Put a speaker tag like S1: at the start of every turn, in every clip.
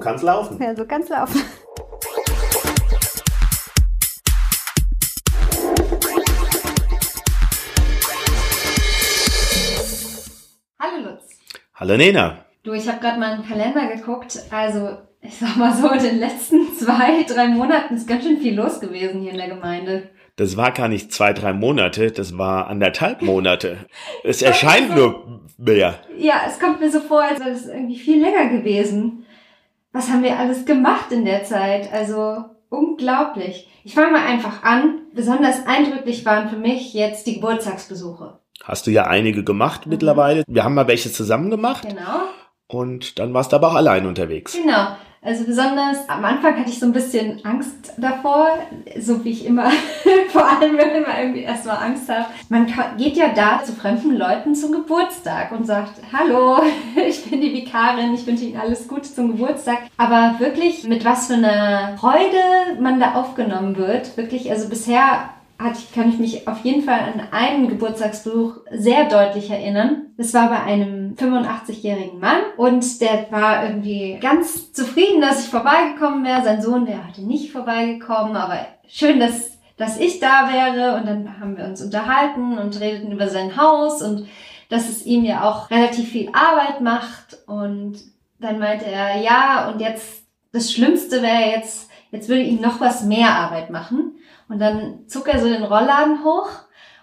S1: kann's laufen.
S2: Ja, so kann's laufen. Hallo Lutz.
S1: Hallo Nena.
S2: Du, ich habe gerade mal in den Kalender geguckt. Also, ich sag mal so, in den letzten zwei, drei Monaten ist ganz schön viel los gewesen hier in der Gemeinde.
S1: Das war gar nicht zwei, drei Monate, das war anderthalb Monate. Es erscheint nur mehr.
S2: Ja, es kommt mir so vor, als wäre es irgendwie viel länger gewesen. Was haben wir alles gemacht in der Zeit? Also unglaublich. Ich fange mal einfach an. Besonders eindrücklich waren für mich jetzt die Geburtstagsbesuche.
S1: Hast du ja einige gemacht mittlerweile. Wir haben mal welche zusammen gemacht.
S2: Genau.
S1: Und dann warst du aber auch allein unterwegs.
S2: Genau. Also besonders am Anfang hatte ich so ein bisschen Angst davor, so wie ich immer, vor allem wenn immer irgendwie erstmal Angst habe. Man geht ja da zu fremden Leuten zum Geburtstag und sagt, hallo, ich bin die Vikarin, ich wünsche Ihnen alles Gute zum Geburtstag. Aber wirklich, mit was für einer Freude man da aufgenommen wird, wirklich, also bisher hatte kann ich mich auf jeden Fall an einen Geburtstagsbesuch sehr deutlich erinnern. Das war bei einem 85-jährigen Mann und der war irgendwie ganz zufrieden, dass ich vorbeigekommen wäre. Sein Sohn wäre heute nicht vorbeigekommen, aber schön, dass, dass ich da wäre. Und dann haben wir uns unterhalten und redeten über sein Haus und dass es ihm ja auch relativ viel Arbeit macht. Und dann meinte er, ja, und jetzt, das Schlimmste wäre jetzt, jetzt würde ihm noch was mehr Arbeit machen. Und dann zog er so den Rollladen hoch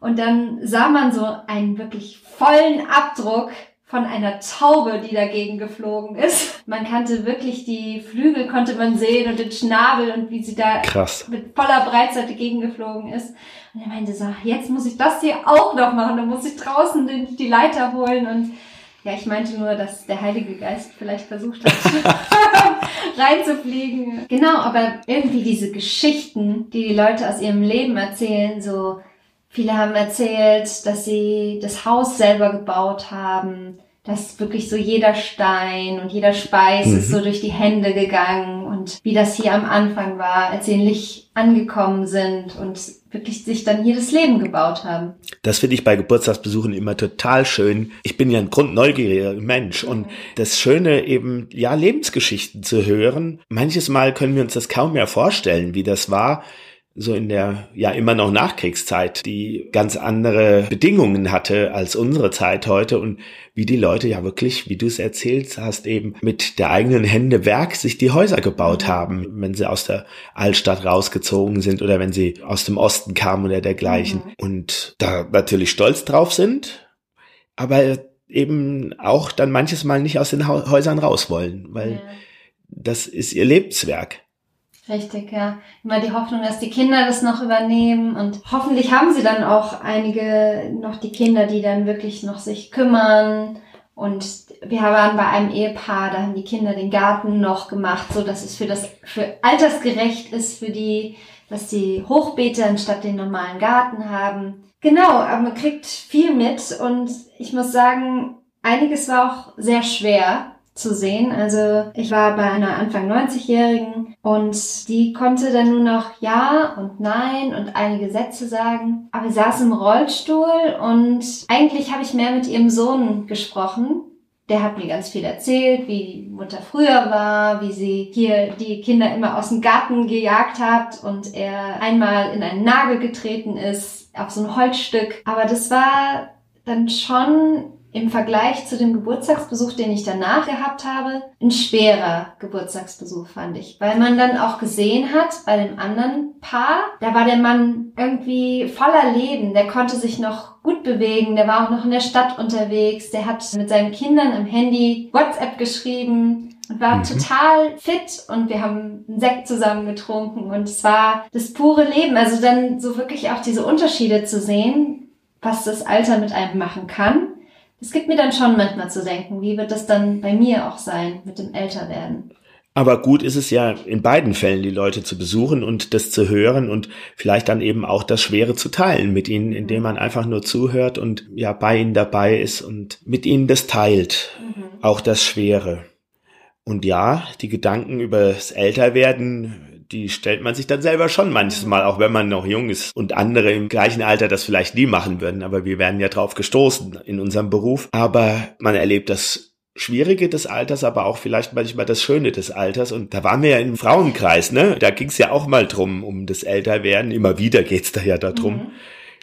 S2: und dann sah man so einen wirklich vollen Abdruck von einer Taube, die dagegen geflogen ist. Man kannte wirklich die Flügel, konnte man sehen und den Schnabel und wie sie da
S1: Krass.
S2: mit voller Breitseite gegengeflogen ist. Und er meinte so, jetzt muss ich das hier auch noch machen. Dann muss ich draußen den, die Leiter holen. Und ja, ich meinte nur, dass der Heilige Geist vielleicht versucht hat, reinzufliegen. Genau, aber irgendwie diese Geschichten, die die Leute aus ihrem Leben erzählen, so viele haben erzählt, dass sie das Haus selber gebaut haben, dass wirklich so jeder Stein und jeder Speis
S1: Mhm.
S2: ist so durch die Hände gegangen und wie das hier am Anfang war, als sie in Lich angekommen sind und wirklich sich dann hier das Leben gebaut haben.
S1: Das finde ich bei Geburtstagsbesuchen immer total schön. Ich bin ja ein grundneugieriger Mensch und das Schöne eben, ja, Lebensgeschichten zu hören. Manches Mal können wir uns das kaum mehr vorstellen, wie das war, so in der, ja, immer noch Nachkriegszeit, die ganz andere Bedingungen hatte als unsere Zeit heute und wie die Leute ja wirklich, wie du es erzählt hast, eben mit der eigenen Hände Werk sich die Häuser gebaut haben, wenn sie aus der Altstadt rausgezogen sind oder wenn sie aus dem Osten kamen oder dergleichen. Und da natürlich stolz drauf sind, aber eben auch dann manches Mal nicht aus den Häusern raus wollen, weil
S2: Ja.
S1: das ist ihr Lebenswerk.
S2: Richtig, ja. Immer die Hoffnung, dass die Kinder das noch übernehmen und hoffentlich haben sie dann auch einige noch die Kinder, die dann wirklich noch sich kümmern. Und wir waren bei einem Ehepaar, da haben die Kinder den Garten noch gemacht, so dass es für das, für altersgerecht ist für die, dass die Hochbeete anstatt den normalen Garten haben. Genau, aber man kriegt viel mit und ich muss sagen, einiges war auch sehr schwer zu sehen. Also ich war bei einer Anfang 90-Jährigen und die konnte dann nur noch Ja und Nein und einige Sätze sagen. Aber sie saß im Rollstuhl und eigentlich habe ich mehr mit ihrem Sohn gesprochen. Der hat mir ganz viel erzählt, wie die Mutter früher war, wie sie hier die Kinder immer aus dem Garten gejagt hat und er einmal in einen Nagel getreten ist, auf so ein Holzstück. Aber das war dann schon im Vergleich zu dem Geburtstagsbesuch, den ich danach gehabt habe, ein schwerer Geburtstagsbesuch, fand ich. Weil man dann auch gesehen hat, bei dem anderen Paar, da war der Mann irgendwie voller Leben. Der konnte sich noch gut bewegen. Der war auch noch in der Stadt unterwegs. Der hat mit seinen Kindern im Handy WhatsApp geschrieben und war
S1: Mhm.
S2: total fit und wir haben einen Sekt zusammen getrunken und es war das pure Leben. Also dann so wirklich auch diese Unterschiede zu sehen, was das Alter mit einem machen kann. Es gibt mir dann schon manchmal zu denken, wie wird das dann bei mir auch sein mit dem Älterwerden?
S1: Aber gut ist es ja in beiden Fällen, die Leute zu besuchen und das zu hören und vielleicht dann eben auch das Schwere zu teilen mit ihnen, indem man einfach nur zuhört und ja bei ihnen dabei ist und mit ihnen das teilt, auch das Schwere. Und ja, die Gedanken über das Älterwerden, die stellt man sich dann selber schon manches Mal, auch wenn man noch jung ist und andere im gleichen Alter das vielleicht nie machen würden. Aber wir werden ja drauf gestoßen in unserem Beruf. Aber man erlebt das Schwierige des Alters, aber auch vielleicht manchmal das Schöne des Alters. Und da waren wir ja im Frauenkreis, ne? Da ging es ja auch mal drum, um das Älterwerden. Immer wieder geht's da ja darum. Mhm.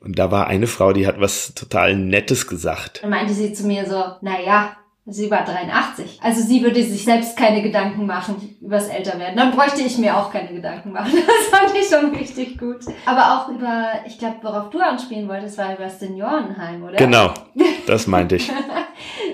S1: Und da war eine Frau, die hat was total Nettes gesagt.
S2: Dann meinte sie zu mir so, na ja, Sie war 83. Also sie würde sich selbst keine Gedanken machen übers Älterwerden. Dann bräuchte ich mir auch keine Gedanken machen. Das fand ich schon richtig gut. Aber auch über, ich glaube, worauf du anspielen wolltest, war über das Seniorenheim, oder?
S1: Genau, das meinte ich.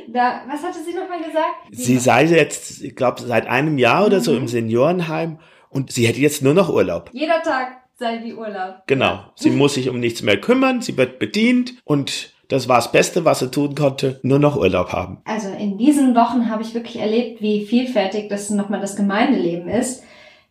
S2: da, was hatte sie nochmal gesagt?
S1: Sie, sei jetzt, ich glaube, seit einem Jahr oder mhm. so im Seniorenheim und sie hätte jetzt nur noch Urlaub.
S2: Jeder Tag sei wie Urlaub.
S1: Genau. Sie muss sich um nichts mehr kümmern, sie wird bedient und das war das Beste, was er tun konnte, nur noch Urlaub haben.
S2: Also in diesen Wochen habe ich wirklich erlebt, wie vielfältig das nochmal das Gemeindeleben ist.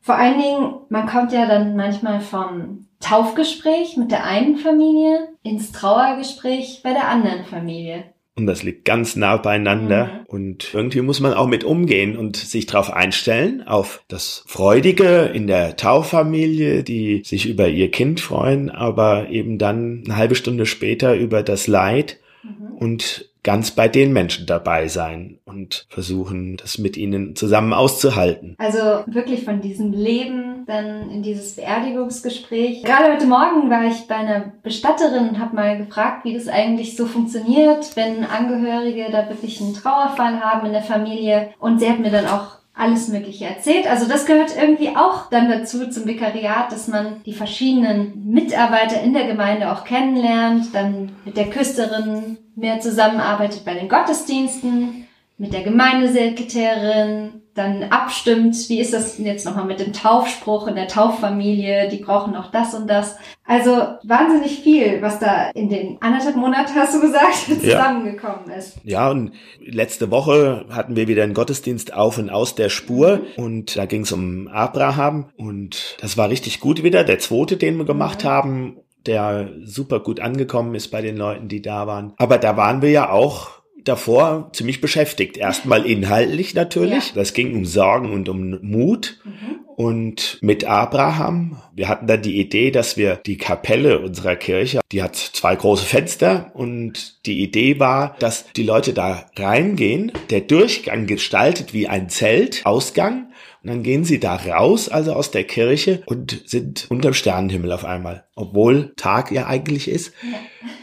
S2: Vor allen Dingen, man kommt ja dann manchmal vom Taufgespräch mit der einen Familie ins Trauergespräch bei der anderen Familie.
S1: Und das liegt ganz nah beieinander. Mhm. Und irgendwie muss man auch mit umgehen und sich darauf einstellen, auf das Freudige in der Tauffamilie, die sich über ihr Kind freuen, aber eben dann eine halbe Stunde später über das Leid mhm. und ganz bei den Menschen dabei sein und versuchen, das mit ihnen zusammen auszuhalten.
S2: Also wirklich von diesem Leben dann in dieses Beerdigungsgespräch. Gerade heute Morgen war ich bei einer Bestatterin und habe mal gefragt, wie das eigentlich so funktioniert, wenn Angehörige da wirklich einen Trauerfall haben in der Familie. Und sie hat mir dann auch alles Mögliche erzählt. Also das gehört irgendwie auch dann dazu zum Vikariat, dass man die verschiedenen Mitarbeiter in der Gemeinde auch kennenlernt, dann mit der Küsterin mehr zusammenarbeitet bei den Gottesdiensten, mit der Gemeindesekretärin, dann abstimmt, wie ist das jetzt nochmal mit dem Taufspruch in der Tauffamilie, die brauchen noch das und das. Also wahnsinnig viel, was da in den anderthalb Monaten, hast du gesagt, zusammengekommen ist.
S1: Ja, und letzte Woche hatten wir wieder einen Gottesdienst auf und aus der Spur und da ging es um Abraham und das war richtig gut wieder, der zweite, den wir gemacht mhm. haben der super gut angekommen ist bei den Leuten, die da waren. Aber da waren wir ja auch davor ziemlich beschäftigt. Erstmal inhaltlich natürlich. Ja. Das ging um Sorgen und um Mut. Mhm. Und mit Abraham, wir hatten dann die Idee, dass wir die Kapelle unserer Kirche, die hat zwei große Fenster und die Idee war, dass die Leute da reingehen, der Durchgang gestaltet wie ein Zelt, Ausgang, und dann gehen sie da raus, also aus der Kirche und sind unterm Sternenhimmel auf einmal, obwohl Tag ja eigentlich ist.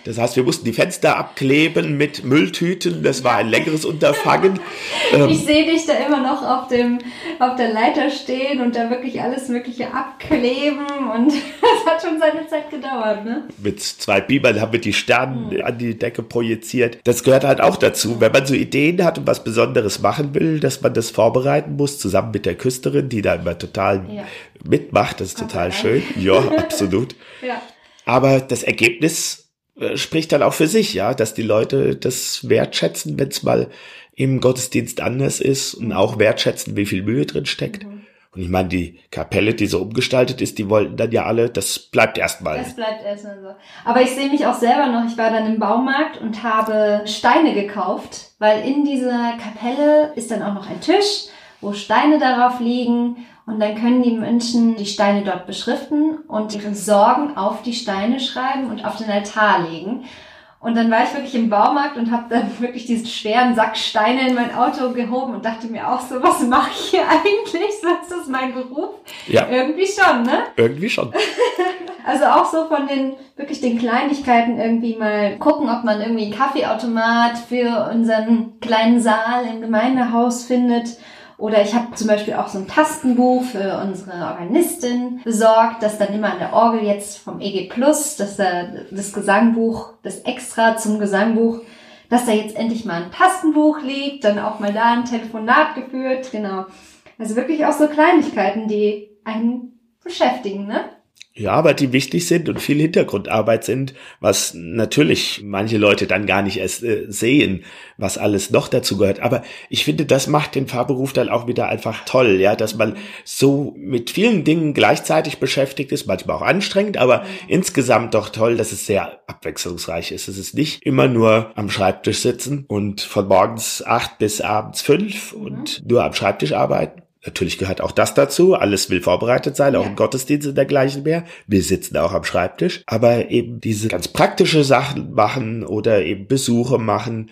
S1: Das heißt, wir mussten die Fenster abkleben mit Mülltüten. Das war ein längeres Unterfangen.
S2: ich ähm, sehe dich da immer noch auf dem, auf der Leiter stehen und da wirklich alles Mögliche abkleben und das hat schon seine Zeit gedauert, ne?
S1: Mit zwei Bibern haben wir die Sterne hm. an die Decke projiziert. Das gehört halt auch dazu, wenn man so Ideen hat und was Besonderes machen will, dass man das vorbereiten muss, zusammen mit der Küsterin, die da immer total ja. mitmacht. Das ist Kommt total schön. Ja, absolut. ja. Aber das Ergebnis äh, spricht dann auch für sich, ja, dass die Leute das wertschätzen, wenn es mal im Gottesdienst anders ist und auch wertschätzen, wie viel Mühe drin steckt. Mhm. Und ich meine, die Kapelle, die so umgestaltet ist, die wollten dann ja alle, das bleibt erstmal.
S2: Das bleibt erstmal so. Aber ich sehe mich auch selber noch, ich war dann im Baumarkt und habe Steine gekauft, weil in dieser Kapelle ist dann auch noch ein Tisch, wo Steine darauf liegen und dann können die Menschen die Steine dort beschriften und ihre Sorgen auf die Steine schreiben und auf den Altar legen. Und dann war ich wirklich im Baumarkt und habe dann wirklich diesen schweren Sack Steine in mein Auto gehoben und dachte mir auch so, was mache ich hier eigentlich? ist das mein Beruf?
S1: Ja.
S2: Irgendwie schon, ne?
S1: Irgendwie schon.
S2: also auch so von den wirklich den Kleinigkeiten irgendwie mal gucken, ob man irgendwie einen Kaffeeautomat für unseren kleinen Saal im Gemeindehaus findet oder ich habe zum Beispiel auch so ein Tastenbuch für unsere Organistin besorgt, das dann immer an der Orgel jetzt vom EG Plus, dass da das Gesangbuch, das extra zum Gesangbuch, dass da jetzt endlich mal ein Tastenbuch liegt, dann auch mal da ein Telefonat geführt, genau. Also wirklich auch so Kleinigkeiten, die einen beschäftigen, ne?
S1: Ja, aber die wichtig sind und viel Hintergrundarbeit sind, was natürlich manche Leute dann gar nicht erst äh, sehen, was alles noch dazu gehört. Aber ich finde, das macht den Fahrberuf dann auch wieder einfach toll, ja, dass man so mit vielen Dingen gleichzeitig beschäftigt ist, manchmal auch anstrengend, aber mhm. insgesamt doch toll, dass es sehr abwechslungsreich ist. Es ist nicht immer nur am Schreibtisch sitzen und von morgens acht bis abends fünf mhm. und nur am Schreibtisch arbeiten, Natürlich gehört auch das dazu. Alles will vorbereitet sein, auch
S2: Ja.
S1: im Gottesdienst und dergleichen mehr. Wir sitzen auch am Schreibtisch. Aber eben diese ganz praktische Sachen machen oder eben Besuche machen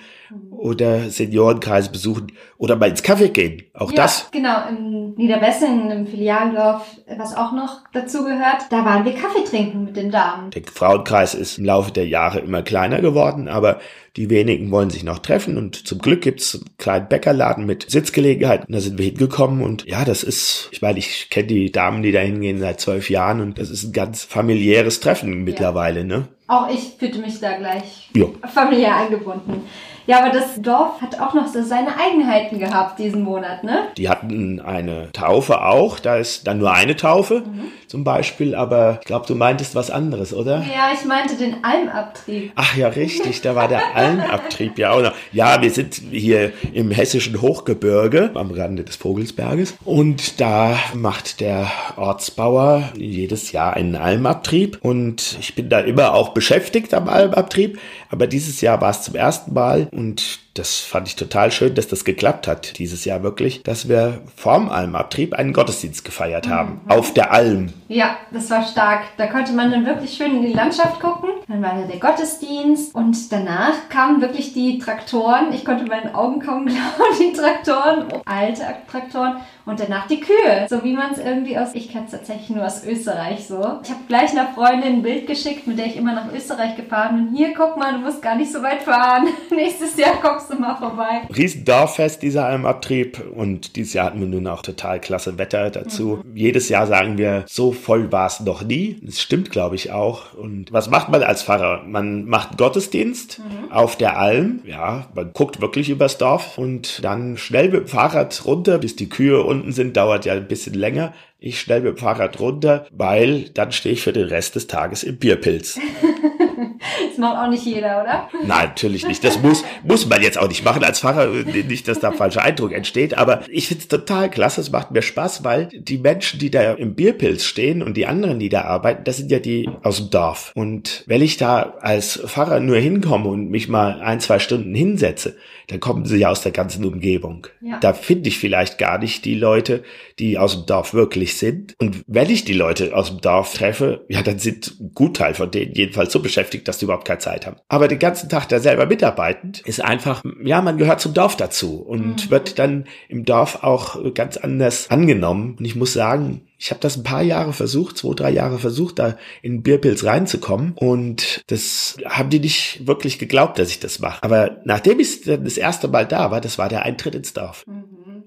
S1: oder Seniorenkreise besuchen oder mal ins Kaffee gehen. Auch
S2: ja,
S1: das.
S2: genau, in Niederwessing, im Filialdorf, was auch noch dazu gehört, da waren wir Kaffee trinken mit den Damen.
S1: Der Frauenkreis ist im Laufe der Jahre immer kleiner geworden, aber die wenigen wollen sich noch treffen und zum Glück gibt's einen kleinen Bäckerladen mit Sitzgelegenheit. Und da sind wir hingekommen und ja, das ist, ich meine, ich kenne die Damen, die da hingehen seit zwölf Jahren und das ist ein ganz familiäres Treffen mittlerweile, ne?
S2: Auch ich fühlte mich da gleich
S1: Ja.
S2: familiär eingebunden. Ja, aber das Dorf hat auch noch so seine Eigenheiten gehabt diesen Monat, ne?
S1: Die hatten eine Taufe auch, da ist dann nur eine Taufe zum Beispiel, aber ich glaube, du meintest was anderes, oder?
S2: Ja, ich meinte den Almabtrieb.
S1: Ach ja, richtig, da war der Almabtrieb ja auch noch. Ja, wir sind hier im hessischen Hochgebirge am Rande des Vogelsberges und da macht der Ortsbauer jedes Jahr einen Almabtrieb und ich bin da immer auch beschäftigt am Almabtrieb, aber dieses Jahr war es zum ersten Mal und das fand ich total schön, dass das geklappt hat dieses Jahr wirklich, dass wir vorm Almabtrieb einen Gottesdienst gefeiert haben auf der Alm.
S2: Ja, das war stark. Da konnte man dann wirklich schön in die Landschaft gucken. Dann war da der Gottesdienst und danach kamen wirklich die Traktoren. Ich konnte meinen Augen kaum glauben, die Traktoren, alte Traktoren und danach die Kühe. So wie man es irgendwie aus, ich kenne es tatsächlich nur aus Österreich so. Ich habe gleich einer Freundin ein Bild geschickt, mit der ich immer nach Österreich gefahren bin. Hier, guck mal, du musst gar nicht so weit fahren. Nächstes Jahr kommst du mal vorbei.
S1: Riesendorffest, dieser Almabtrieb. Und dieses Jahr hatten wir nun auch total klasse Wetter dazu. Jedes Jahr sagen wir, so voll war es noch nie. Das stimmt, glaube ich, auch. Und was macht man als Pfarrer? Man macht Gottesdienst auf der Alm. Ja, man guckt wirklich übers Dorf und dann schnell mit dem Fahrrad runter, bis die Kühe unten sind, dauert ja ein bisschen länger. Ich schnell mit dem Fahrrad runter, weil dann stehe ich für den Rest des Tages im Bierpilz.
S2: Das macht auch nicht jeder, oder?
S1: Nein, natürlich nicht. Das muss, muss man jetzt auch nicht machen als Pfarrer. Nicht, dass da falscher Eindruck entsteht. Aber ich finde es total klasse. Es macht mir Spaß, weil die Menschen, die da im Bierpilz stehen und die anderen, die da arbeiten, das sind ja die aus dem Dorf. Und wenn ich da als Pfarrer nur hinkomme und mich mal ein, zwei Stunden hinsetze, dann kommen sie ja aus der ganzen Umgebung.
S2: Ja.
S1: Da finde ich vielleicht gar nicht die Leute, die aus dem Dorf wirklich sind. Und wenn ich die Leute aus dem Dorf treffe, ja, dann sind ein Gutteil von denen jedenfalls so beschäftigt, dass die überhaupt keine Zeit haben. Aber den ganzen Tag da selber mitarbeitend ist einfach, ja, man gehört zum Dorf dazu und wird dann im Dorf auch ganz anders angenommen. Und ich muss sagen, ich habe das ein paar Jahre versucht, zwei, drei Jahre versucht, da in Bierpilz reinzukommen. Und das haben die nicht wirklich geglaubt, dass ich das mache. Aber nachdem ich das erste Mal da war, das war der Eintritt ins Dorf.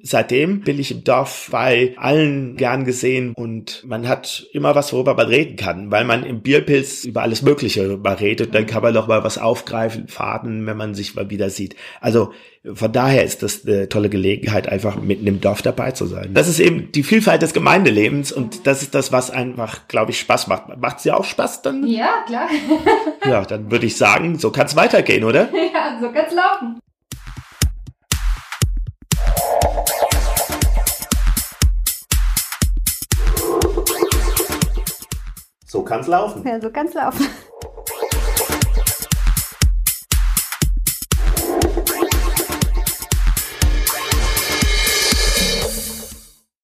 S1: Seitdem bin ich im Dorf bei allen gern gesehen und man hat immer was, worüber man reden kann, weil man im Bierpilz über alles Mögliche mal redet. Dann kann man noch mal was aufgreifen, Faden, wenn man sich mal wieder sieht. Also von daher ist das eine tolle Gelegenheit, einfach mitten im Dorf dabei zu sein. Das ist eben die Vielfalt des Gemeindelebens und das ist das, was einfach, glaube ich, Spaß macht. Macht's dir auch Spaß dann?
S2: Ja, klar.
S1: Ja, dann würde ich sagen, so kann's weitergehen, oder?
S2: ja, so kann's laufen.
S1: Kann's laufen.
S2: Ja, so kann's laufen.